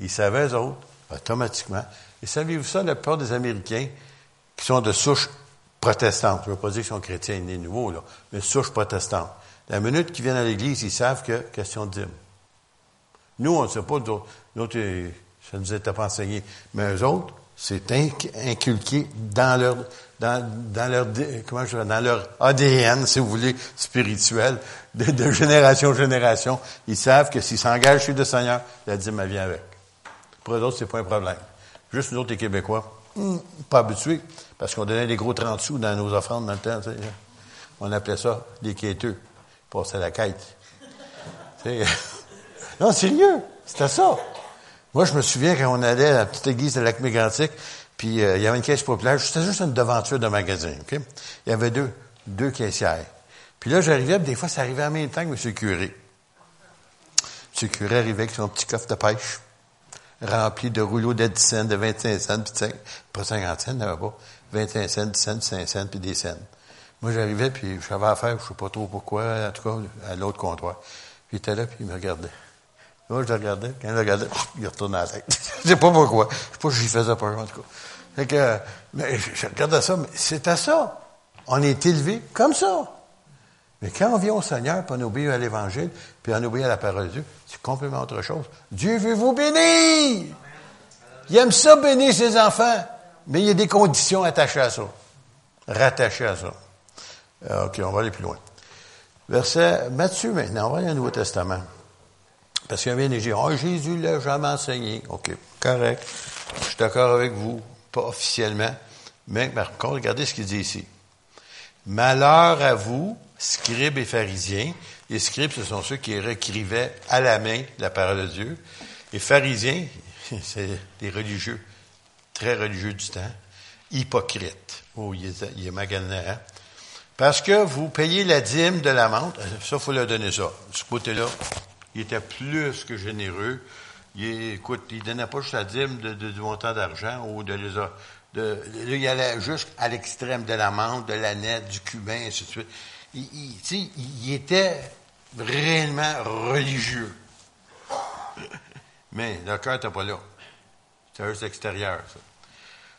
Ils savaient, eux autres, automatiquement. Et savez-vous ça, la plupart des Américains qui sont de souche protestante, je ne veux pas dire qu'ils sont chrétiens nés nouveaux, là, mais souche protestante. La minute qu'ils viennent à l'Église, ils savent que question de dîme. Nous, on ne sait pas, nous, ça ne nous était pas enseigné. Mais eux autres, c'est inculqué dans leur, dans, leur, comment je dans leur ADN, si vous voulez, spirituel, de, génération en génération. Ils savent que s'ils s'engagent chez le Seigneur, la dîme, elle vient avec. Pour eux autres, c'est pas un problème. Juste nous autres, les Québécois, hmm, pas habitués, parce qu'on donnait des gros 30 sous dans nos offrandes dans le temps. On appelait ça des quêteux. Passer la quête. <laughs> non, sérieux, c'était ça. Moi, je me souviens quand on allait à la petite église de lac mégantic puis euh, il y avait une caisse populaire, c'était juste une devanture de magasin, OK? Il y avait deux, deux caissières. Puis là, j'arrivais, des fois, ça arrivait en même temps que M. Curé. M. Curé arrivait avec son petit coffre de pêche, rempli de rouleaux de 10 cents, de 25 cents, puis pas 50 cents, n'avait pas. 21 cents, 10 cents, 5 cents, puis des cents. Moi, j'arrivais, puis j'avais affaire, je sais pas trop pourquoi, en tout cas, à l'autre comptoir. Puis il était là, puis il me regardait. Moi, je le regardais. Quand je le regardais, il retournait la tête. <laughs> je sais pas pourquoi. Je sais pas si j'y faisais peur, en tout cas. Fait que, mais je regardais ça, mais c'était ça. On est élevé comme ça. Mais quand on vient au Seigneur, puis on obéit à l'Évangile, puis on obéit à la parole de Dieu, c'est complètement autre chose. Dieu veut vous bénir. Il aime ça bénir ses enfants. Mais il y a des conditions attachées à ça. Rattachées à ça. Euh, OK, on va aller plus loin. Verset Matthieu maintenant, on va aller au Nouveau Testament. Parce qu'il y a des gens oh, Jésus l'a jamais enseigné. OK, correct. Je suis d'accord avec vous, pas officiellement. Mais par contre, regardez ce qu'il dit ici. Malheur à vous, scribes et pharisiens. Les scribes, ce sont ceux qui écrivaient à la main la parole de Dieu. Les pharisiens, <laughs> c'est des religieux, très religieux du temps, hypocrites. Oh, il est, est Parce que vous payez la dîme de la menthe. Ça, il faut leur donner ça. Ce côté-là, il était plus que généreux. Il, écoute, il donnait pas juste la dîme de, du montant d'argent ou de les il allait jusqu'à l'extrême de la menthe, de la nette, du cubain, ainsi de suite. Il était réellement religieux. Mais le cœur n'était pas là. C'était juste extérieur, ça.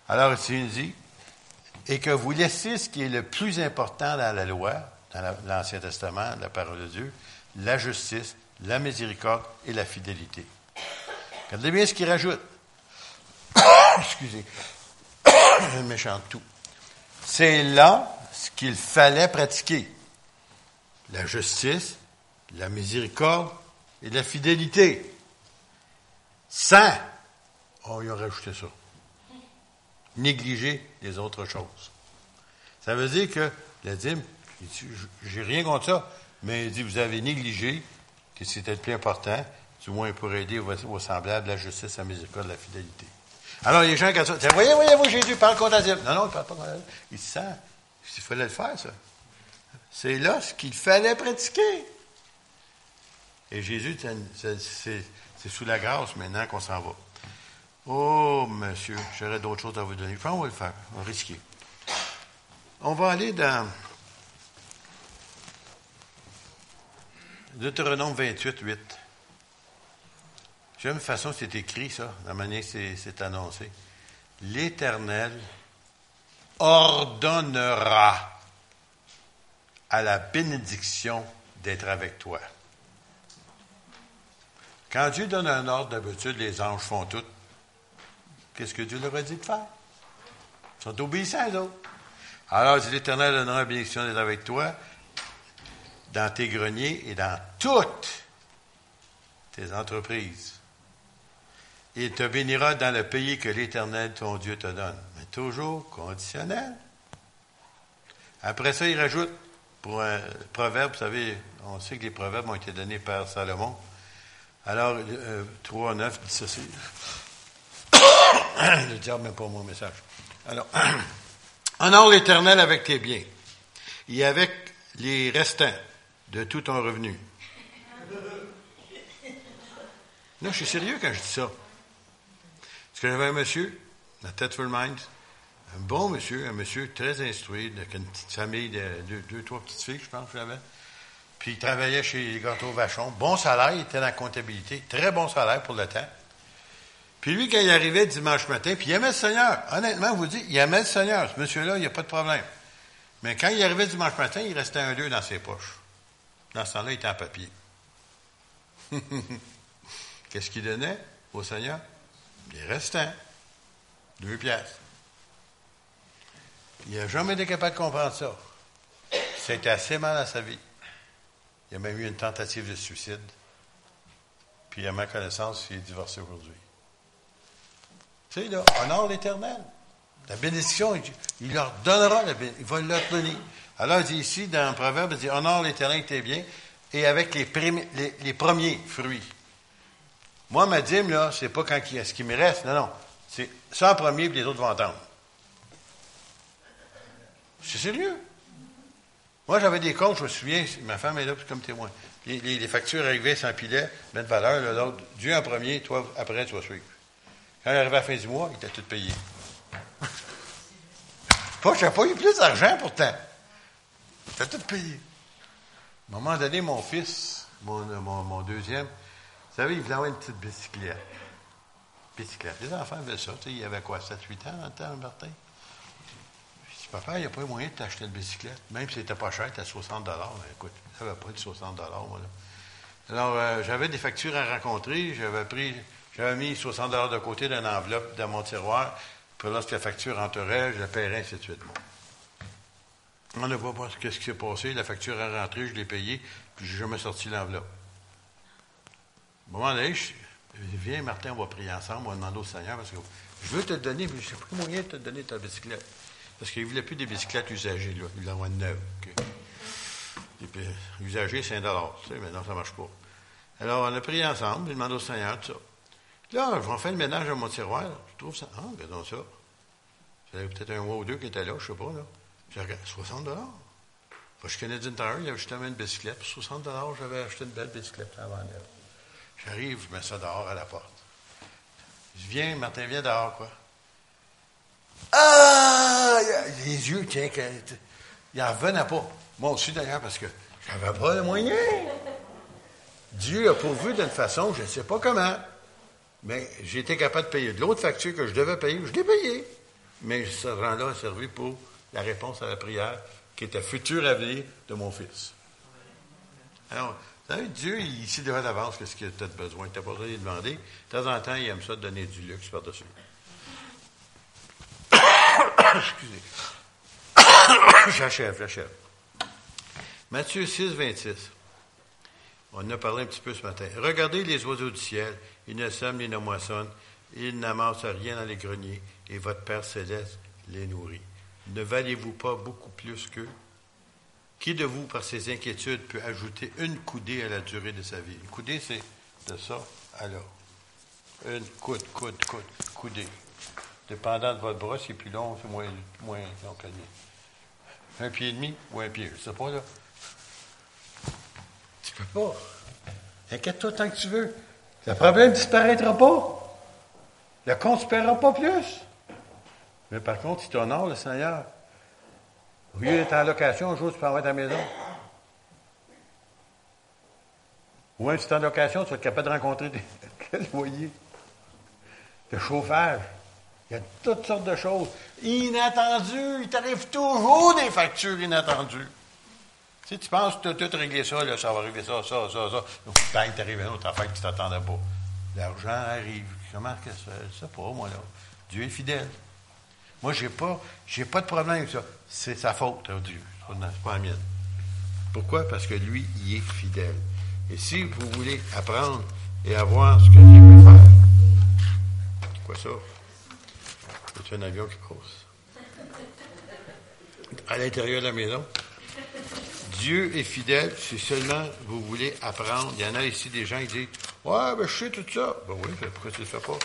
Alors, il dit, et que vous laissiez ce qui est le plus important dans la loi, dans l'Ancien Testament, la parole de Dieu, la justice, la miséricorde et la fidélité. Regardez bien ce qu'il rajoute. <coughs> excusez, <coughs> un méchant tout. C'est là ce qu'il fallait pratiquer. La justice, la miséricorde et la fidélité. Sans, oh, ils ont rajouté ça, négliger les autres choses. Ça veut dire que la dîme, j'ai rien contre ça, mais il dit, vous avez négligé, que c'était le plus important, du moins pour aider vos, semblables, la justice, la miséricorde, la fidélité. Alors, les gens, quand ça, voyez, voyez, vous, Jésus parle contre la dîme. Non, non, il ne parle pas contre la dîme. Il sent, il fallait le faire, ça. C'est là ce qu'il fallait pratiquer. Et Jésus, c'est sous la grâce maintenant qu'on s'en va. Oh, monsieur, j'aurais d'autres choses à vous donner. Enfin, on va le faire. On va risquer. On va aller dans Deutéronome 28, 8. J'aime la façon c'est écrit, ça, la manière que c'est annoncé. L'Éternel ordonnera à la bénédiction d'être avec toi. Quand Dieu donne un ordre, d'habitude, les anges font tout. Qu'est-ce que Dieu leur a dit de faire? Ils sont obéissants, eux autres. Alors, l'Éternel donnera la bénédiction d'être avec toi dans tes greniers et dans toutes tes entreprises. Il te bénira dans le pays que l'Éternel, ton Dieu, te donne. Mais toujours conditionnel. Après ça, il rajoute, pour un proverbe, vous savez, on sait que les proverbes ont été donnés par Salomon. Alors, 3, 9 dit ceci. <coughs> Le diable même pas mon message. Alors, <coughs> honore l'Éternel avec tes biens et avec les restants de tout ton revenu. Non, je suis sérieux quand je dis ça. Parce que j'avais un monsieur, la Tetford Mind, un bon monsieur, un monsieur très instruit, avec une petite famille de deux, trois petites filles, je pense que j'avais. Puis il travaillait chez les gâteaux Vachon. Bon salaire, il était dans la comptabilité. Très bon salaire pour le temps. Puis lui, quand il arrivait dimanche matin, puis il aimait le Seigneur. Honnêtement, vous dis, il aimait le Seigneur. Ce monsieur-là, il n'y a pas de problème. Mais quand il arrivait dimanche matin, il restait un deux dans ses poches. Dans ce temps-là, il était en papier. <laughs> Qu'est-ce qu'il donnait au Seigneur? Les restants. Deux pièces. Il n'a jamais été capable de comprendre ça. C'était assez mal à sa vie. Il a même eu une tentative de suicide. Puis, à ma connaissance, il est divorcé aujourd'hui. Tu sais, là, honore l'Éternel. La bénédiction, il, leur donnera, la bénédiction, il va leur donner. Alors, il dit ici, dans le proverbe, il dit, honore l'Éternel tes bien, et avec les, premiers fruits. Moi, ma dîme, là, c'est pas quand il, ce qui me reste, non, non. C'est ça en premier, puis les autres vont entendre. C'est sérieux? Moi, j'avais des comptes, je me souviens, ma femme est là comme témoin. Les, factures arrivaient, s'empilaient, mettre valeur, l'autre, Dieu en premier, toi, après, tu vas suivre. Quand il arrivait à la fin du mois, il était tout payé. je n'ai pas eu plus d'argent pourtant. Il était tout payé. À un moment donné, mon fils, mon, mon, deuxième, vous savez, il voulait avoir une petite bicyclette. Bicyclette. Les enfants avaient ça. Il y avait quoi, 7-8 ans en temps, Martin? Papa, il n'y a pas eu moyen de t'acheter une bicyclette. Même si c'était pas cher, c'était 60 Écoute, ça n'avait pas de 60 moi, Alors, euh, j'avais des factures à rencontrer. J'avais pris, j'avais mis 60 de côté dans une enveloppe dans mon tiroir. Puis lorsque la facture rentrerait, je la paierais, ainsi de suite. On ne voit pas ce qui s'est passé. La facture est rentrée, je l'ai payée, puis je n'ai jamais sorti l'enveloppe. Un moment donné, je, viens, Martin, on va prier ensemble, on va demander au Seigneur, parce que je veux te donner, mais je n'ai pas moyen de te donner ta bicyclette. Parce qu'il ne voulait plus des bicyclettes usagées, là. Il en a une neuve. Usagées, c'est un dollar. Tu sais, maintenant, ça ne marche pas. Alors, on a prié ensemble, il demandé au Seigneur tout ça. Là, je vais faire le ménage dans mon tiroir. Je trouve ça. Ah, regardons ça. J'avais peut-être un mois ou deux qui était là, je ne sais pas, là. J'ai regardé, 60 dollars. Je connais d'une il y avait justement une bicyclette. Pour 60 dollars, j'avais acheté une belle bicyclette avant neuve. J'arrive, je mets ça dehors à la porte. Je viens, Martin, viens dehors, quoi. Ah! Les yeux, tiens, il n'en revenait pas. Moi aussi, d'ailleurs, parce que je n'avais pas le moyen. Dieu a pourvu d'une façon, je ne sais pas comment, mais été capable de payer. De l'autre facture que je devais payer, je l'ai payé. Mais ce rang-là a servi pour la réponse à la prière qui était futur avenir de mon fils. Alors, vous savez, Dieu, il sait déjà d'avance ce qu'il a peut-être besoin. Tu n'as pas besoin de demander. De temps en temps, il aime ça de donner du luxe par-dessus. <coughs> Excusez. <coughs> j'achève, j'achève. Matthieu 6, 26. On en a parlé un petit peu ce matin. Regardez les oiseaux du ciel. Ils ne sèment ni ne moissonnent. Ils n'amassent rien dans les greniers. Et votre Père céleste les nourrit. Ne valez-vous pas beaucoup plus qu'eux? Qui de vous, par ses inquiétudes, peut ajouter une coudée à la durée de sa vie? Une coudée, c'est de ça à là. Une coude, coude, coude, coudée. Dépendant de votre bras, c'est plus long, c'est moins, moins long que Un pied et demi ou un pied, je sais pas, là. Tu peux pas. Inquiète-toi tant que tu veux. Le problème disparaîtra pas. Le compte ne paiera pas plus. Mais par contre, si tu honores le Seigneur, au lieu d'être en location, un jour, tu peux avoir ta maison. Ou même si tu es en location, tu vas être capable de rencontrer des, <laughs> quel loyer, de chauffage. Il y a toutes sortes de choses. Inattendues. Il t'arrive toujours des factures inattendues. Tu penses que tu as tout réglé ça, là, ça va arriver ça, ça, ça, ça. Donc, bang, t'arrives une autre affaire que tu t'attendais pas. L'argent arrive. Comment que ça? Je sais pas, moi, là. Dieu est fidèle. Moi, j'ai pas, j'ai pas de problème avec ça. C'est sa faute, hein, Dieu. C'est pas la mienne. Pourquoi? Parce que lui, il est fidèle. Et si vous voulez apprendre et avoir ce que Dieu peut faire, c'est quoi ça? C'est un avion qui passe. À l'intérieur de la maison. Dieu est fidèle si seulement vous voulez apprendre. Il y en a ici des gens qui disent Ouais, ben je sais tout ça. Ben oui, pourquoi tu ne le fais pas?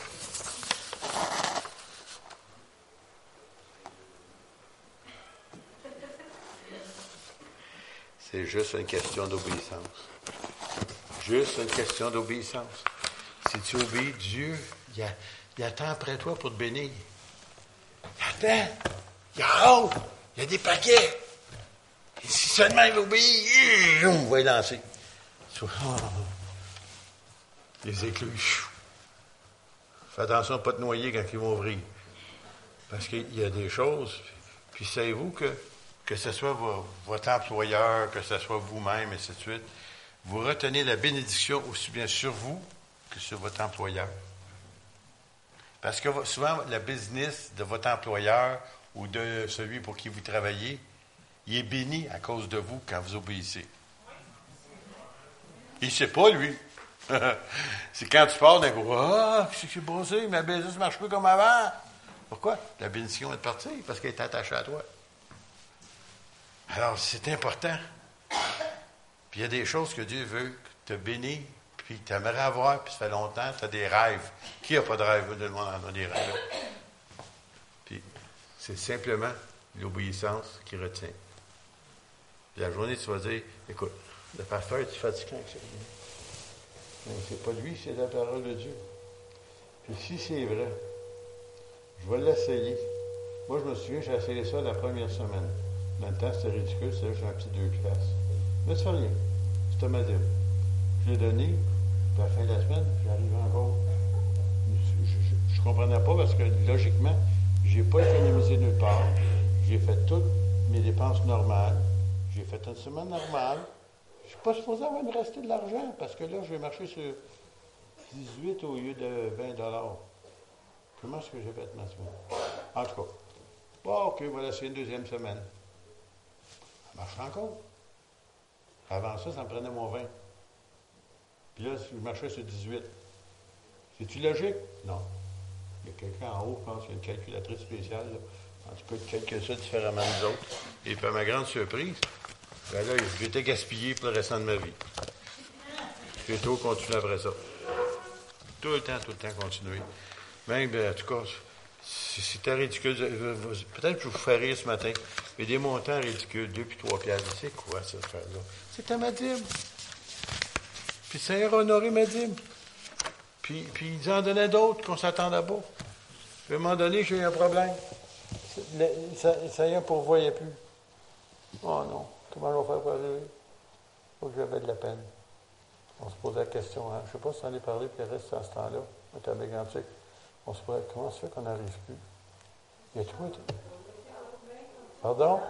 C'est juste une question d'obéissance. Juste une question d'obéissance. Si tu obéis, Dieu, il, a, il attend après toi pour te bénir. Il attend. Il a hâte. Il y a des paquets. Si seulement il obéit, on va y lancer. Les écluses. Fais attention à ne pas te noyer quand ils vont ouvrir. Parce qu'il y a des choses. Puis savez-vous que que ce soit votre employeur, que ce soit vous-même, et ainsi de suite, vous retenez la bénédiction aussi bien sur vous que sur votre employeur. Parce que souvent, la business de votre employeur ou de celui pour qui vous travaillez, il est béni à cause de vous quand vous obéissez. Il ne sait pas, lui. <laughs> c'est quand tu parles d'un coup, ah, qu'est-ce qui s'est passé? Ma business ne marche plus comme avant. Pourquoi? La bénédiction est partie parce qu'elle est attachée à toi. Alors, c'est important. Puis il y a des choses que Dieu veut te bénir, puis tu aimerais avoir, puis ça fait longtemps, tu as des rêves. Qui n'a pas de rêve? De le monde en des rêves. Puis c'est simplement l'obéissance qui retient. Puis la journée, tu vas dire, écoute, le pasteur est fatiguant avec ça? Mais c'est pas lui, c'est la parole de Dieu. Puis si c'est vrai, je vais l'essayer. Moi, je me souviens, j'ai essayé ça la première semaine. Dans le temps, c'était ridicule, c'est j'ai un petit deux classes. Mais ça rien. C'était ma dîme. Je l'ai donné, puis à la fin de la semaine, j'arrive encore. Je ne comprenais pas parce que logiquement, je n'ai pas économisé nulle part. J'ai fait toutes mes dépenses normales. Fait une semaine normale. Je ne suis pas supposé avoir rester de l'argent parce que là, je vais marcher sur 18 au lieu de 20 Comment est-ce que j'ai fait ma semaine? En tout cas. Bon, OK, voilà, c'est une deuxième semaine. Ça marche encore. Avant ça, ça me prenait mon 20. Puis là, je marchais sur 18. C'est-tu logique? Non. Il y a quelqu'un en haut, je pense, il y a une calculatrice spéciale. Là. En tout cas, ça différemment des autres. Et puis, à ma grande surprise, ben là, j'étais gaspillé pour le restant de ma vie. J'ai tout continué après ça. Tout le temps, tout le temps continuer. Même, ben, en tout cas, c'était ridicule. Peut-être que je vous ferai rire ce matin. Mais des montants ridicules, deux puis trois piastres. C'est quoi cette affaire-là? C'était ma dîme. Puis ça a honoré ma dîme. Puis, puis ils en donnaient d'autres qu'on s'attendait pas. Puis à un moment donné, j'ai eu un problème. Ça, ça y est, pourvoyait plus. Oh non, comment pour arriver? Faut que j'avais de la peine. On se posait la question, hein? je ne sais pas si on est parlé, puis reste à ce temps-là, on était à on se pourrait, comment ça fait qu'on n'arrive plus? Il y a tout. Pardon?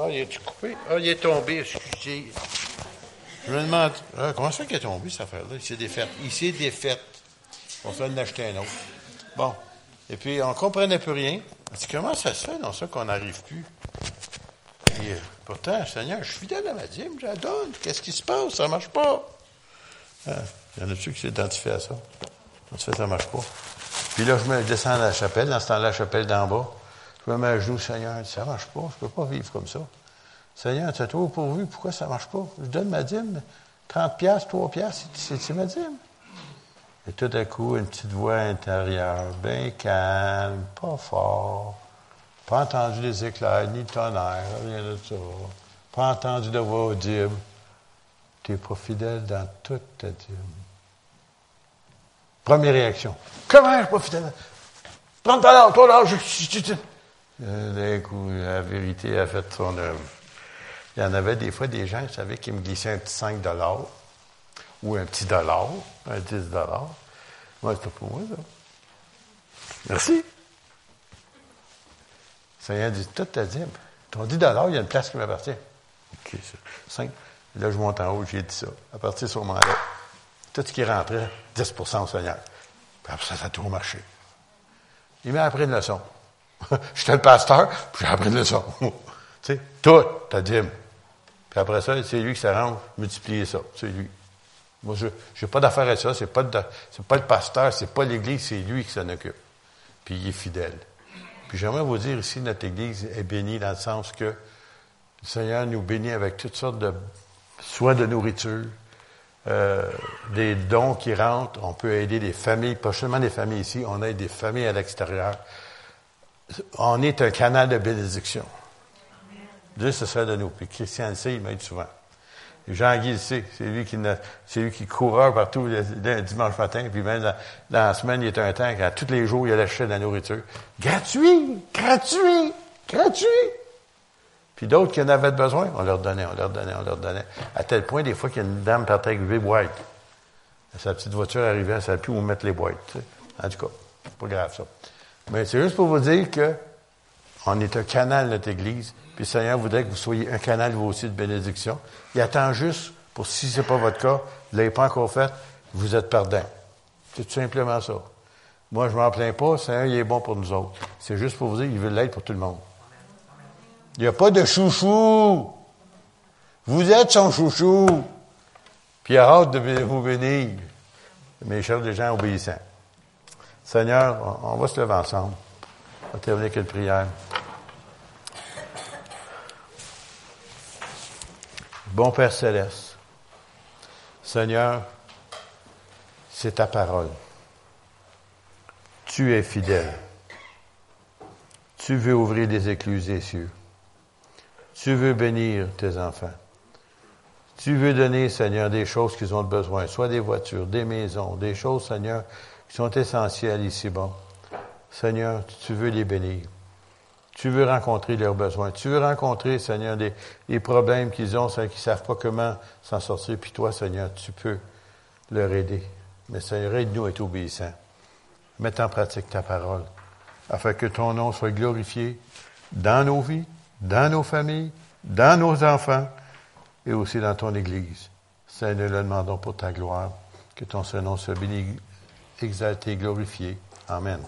Ah, il est coupé? Ah, il est tombé, excusez. Je me demande, ah, comment ça fait qu'il est tombé, cette affaire-là? Il s'est défait. Il s'est On fait en acheter un autre. Bon. Et puis, on ne comprenait plus rien. comment ça se fait dans ça qu'on n'arrive plus? Euh, pourtant, Seigneur, je suis fidèle à ma dîme, je la donne. Qu'est-ce qui se passe? Ça ne marche pas. Hein? Il y en a-tu qui s'identifient à ça? En fait, ça ne marche pas. Puis là, je me descends à la chapelle, dans ce temps-là, la chapelle d'en bas. Je me mets à genoux, Seigneur, ça ne marche pas, je ne peux pas vivre comme ça. Seigneur, tu as tout pourvu, pourquoi ça ne marche pas? Je donne ma dîme, 30 piastres, 3 piastres, c'est ma dîme. Et tout à coup, une petite voix intérieure, bien calme, pas fort, pas entendu les éclairs, ni tonnerre, rien de ça. Pas entendu de voix audible. Tu n'es pas fidèle dans toute ta dîme. Première réaction. Comment je suis pas fidèle? 30 dollars, toi là, je, je, D'un coup, la vérité a fait son œuvre. Il y en avait des fois des gens, vous savez, qui me glissaient un petit 5 dollars ou un petit dollar, un 10 dollars. Moi, c'était pour moi, ça. Merci. Ça vient dit, tout t'a dit, ton 10 dollars, il y a une place qui m'appartient. OK, 5. Là, je monte en haut, j'ai dit ça. À partir de ce moment-là, tout ce qui rentrait, 10 au Seigneur. Puis après ça, ça a tout marché. Il m'a appris une leçon. <laughs> J'étais le pasteur, puis j'ai appris une leçon. <laughs> tu sais, tout, ta dîme. Puis après ça, c'est lui qui s'arrange, multiplier ça. C'est lui. Moi, je n'ai pas d'affaire à ça. C'est pas, c'est pas le pasteur, c'est pas l'Église, c'est lui qui s'en occupe. Puis il est fidèle. Puis j'aimerais vous dire ici, notre Église est bénie dans le sens que le Seigneur nous bénit avec toutes sortes de soins de nourriture, euh, des dons qui rentrent. On peut aider des familles, pas seulement des familles ici, on aide des familles à l'extérieur. On est un canal de bénédiction. Dieu ce serait de nous. Puis Christian le il m'aide souvent. Jean-Guy c'est lui qui c'est qui partout le, dimanche matin, puis même dans, la semaine, il est un temps quand tous les jours, il allait acheter de la nourriture. Gratuit! Gratuit! Gratuit! Puis d'autres qui en avaient besoin, on leur donnait, on leur donnait, on leur donnait. À tel point, des fois, qu'il y a une dame partait avec huit boîtes. Sa petite voiture arrivait, elle ne savait plus où mettre les boîtes. En tout cas, c'est pas grave ça. Mais c'est juste pour vous dire que on est un canal notre Église, puis le Seigneur voudrait que vous soyez un canal, vous aussi, de bénédiction. Il attend juste, pour si ce n'est pas votre cas, vous ne l'avez pas encore fait, vous êtes perdant. C'est tout simplement ça. Moi, je m'en plains pas, le Seigneur, il est bon pour nous autres. C'est juste pour vous dire qu'il veut l'être pour tout le monde. Il n'y a pas de chouchou. Vous êtes son chouchou. Puis il de vous bénir. Mes chers des gens obéissants. Seigneur, on va se lever ensemble. On va terminer avec une prière. Bon Père céleste, Seigneur, c'est ta parole. Tu es fidèle. Tu veux ouvrir des écluses des cieux. Tu veux bénir tes enfants. Tu veux donner, Seigneur, des choses qu'ils ont besoin, soit des voitures, des maisons, des choses, Seigneur, qui sont essentielles ici-bas. Seigneur, tu veux les bénir. Tu veux rencontrer leurs besoins. Tu veux rencontrer, Seigneur, des, problèmes qu'ils ont, qu'ils ne savent pas comment s'en sortir. Puis toi, Seigneur, tu peux leur aider. Mais Seigneur, aide-nous à être obéissants. Mets en pratique ta parole, afin que ton nom soit glorifié dans nos vies, dans nos familles, dans nos enfants et aussi dans ton Église. Seigneur, le demandons pour ta gloire, que ton Saint-Nom soit béni, exalté, glorifié. Amen.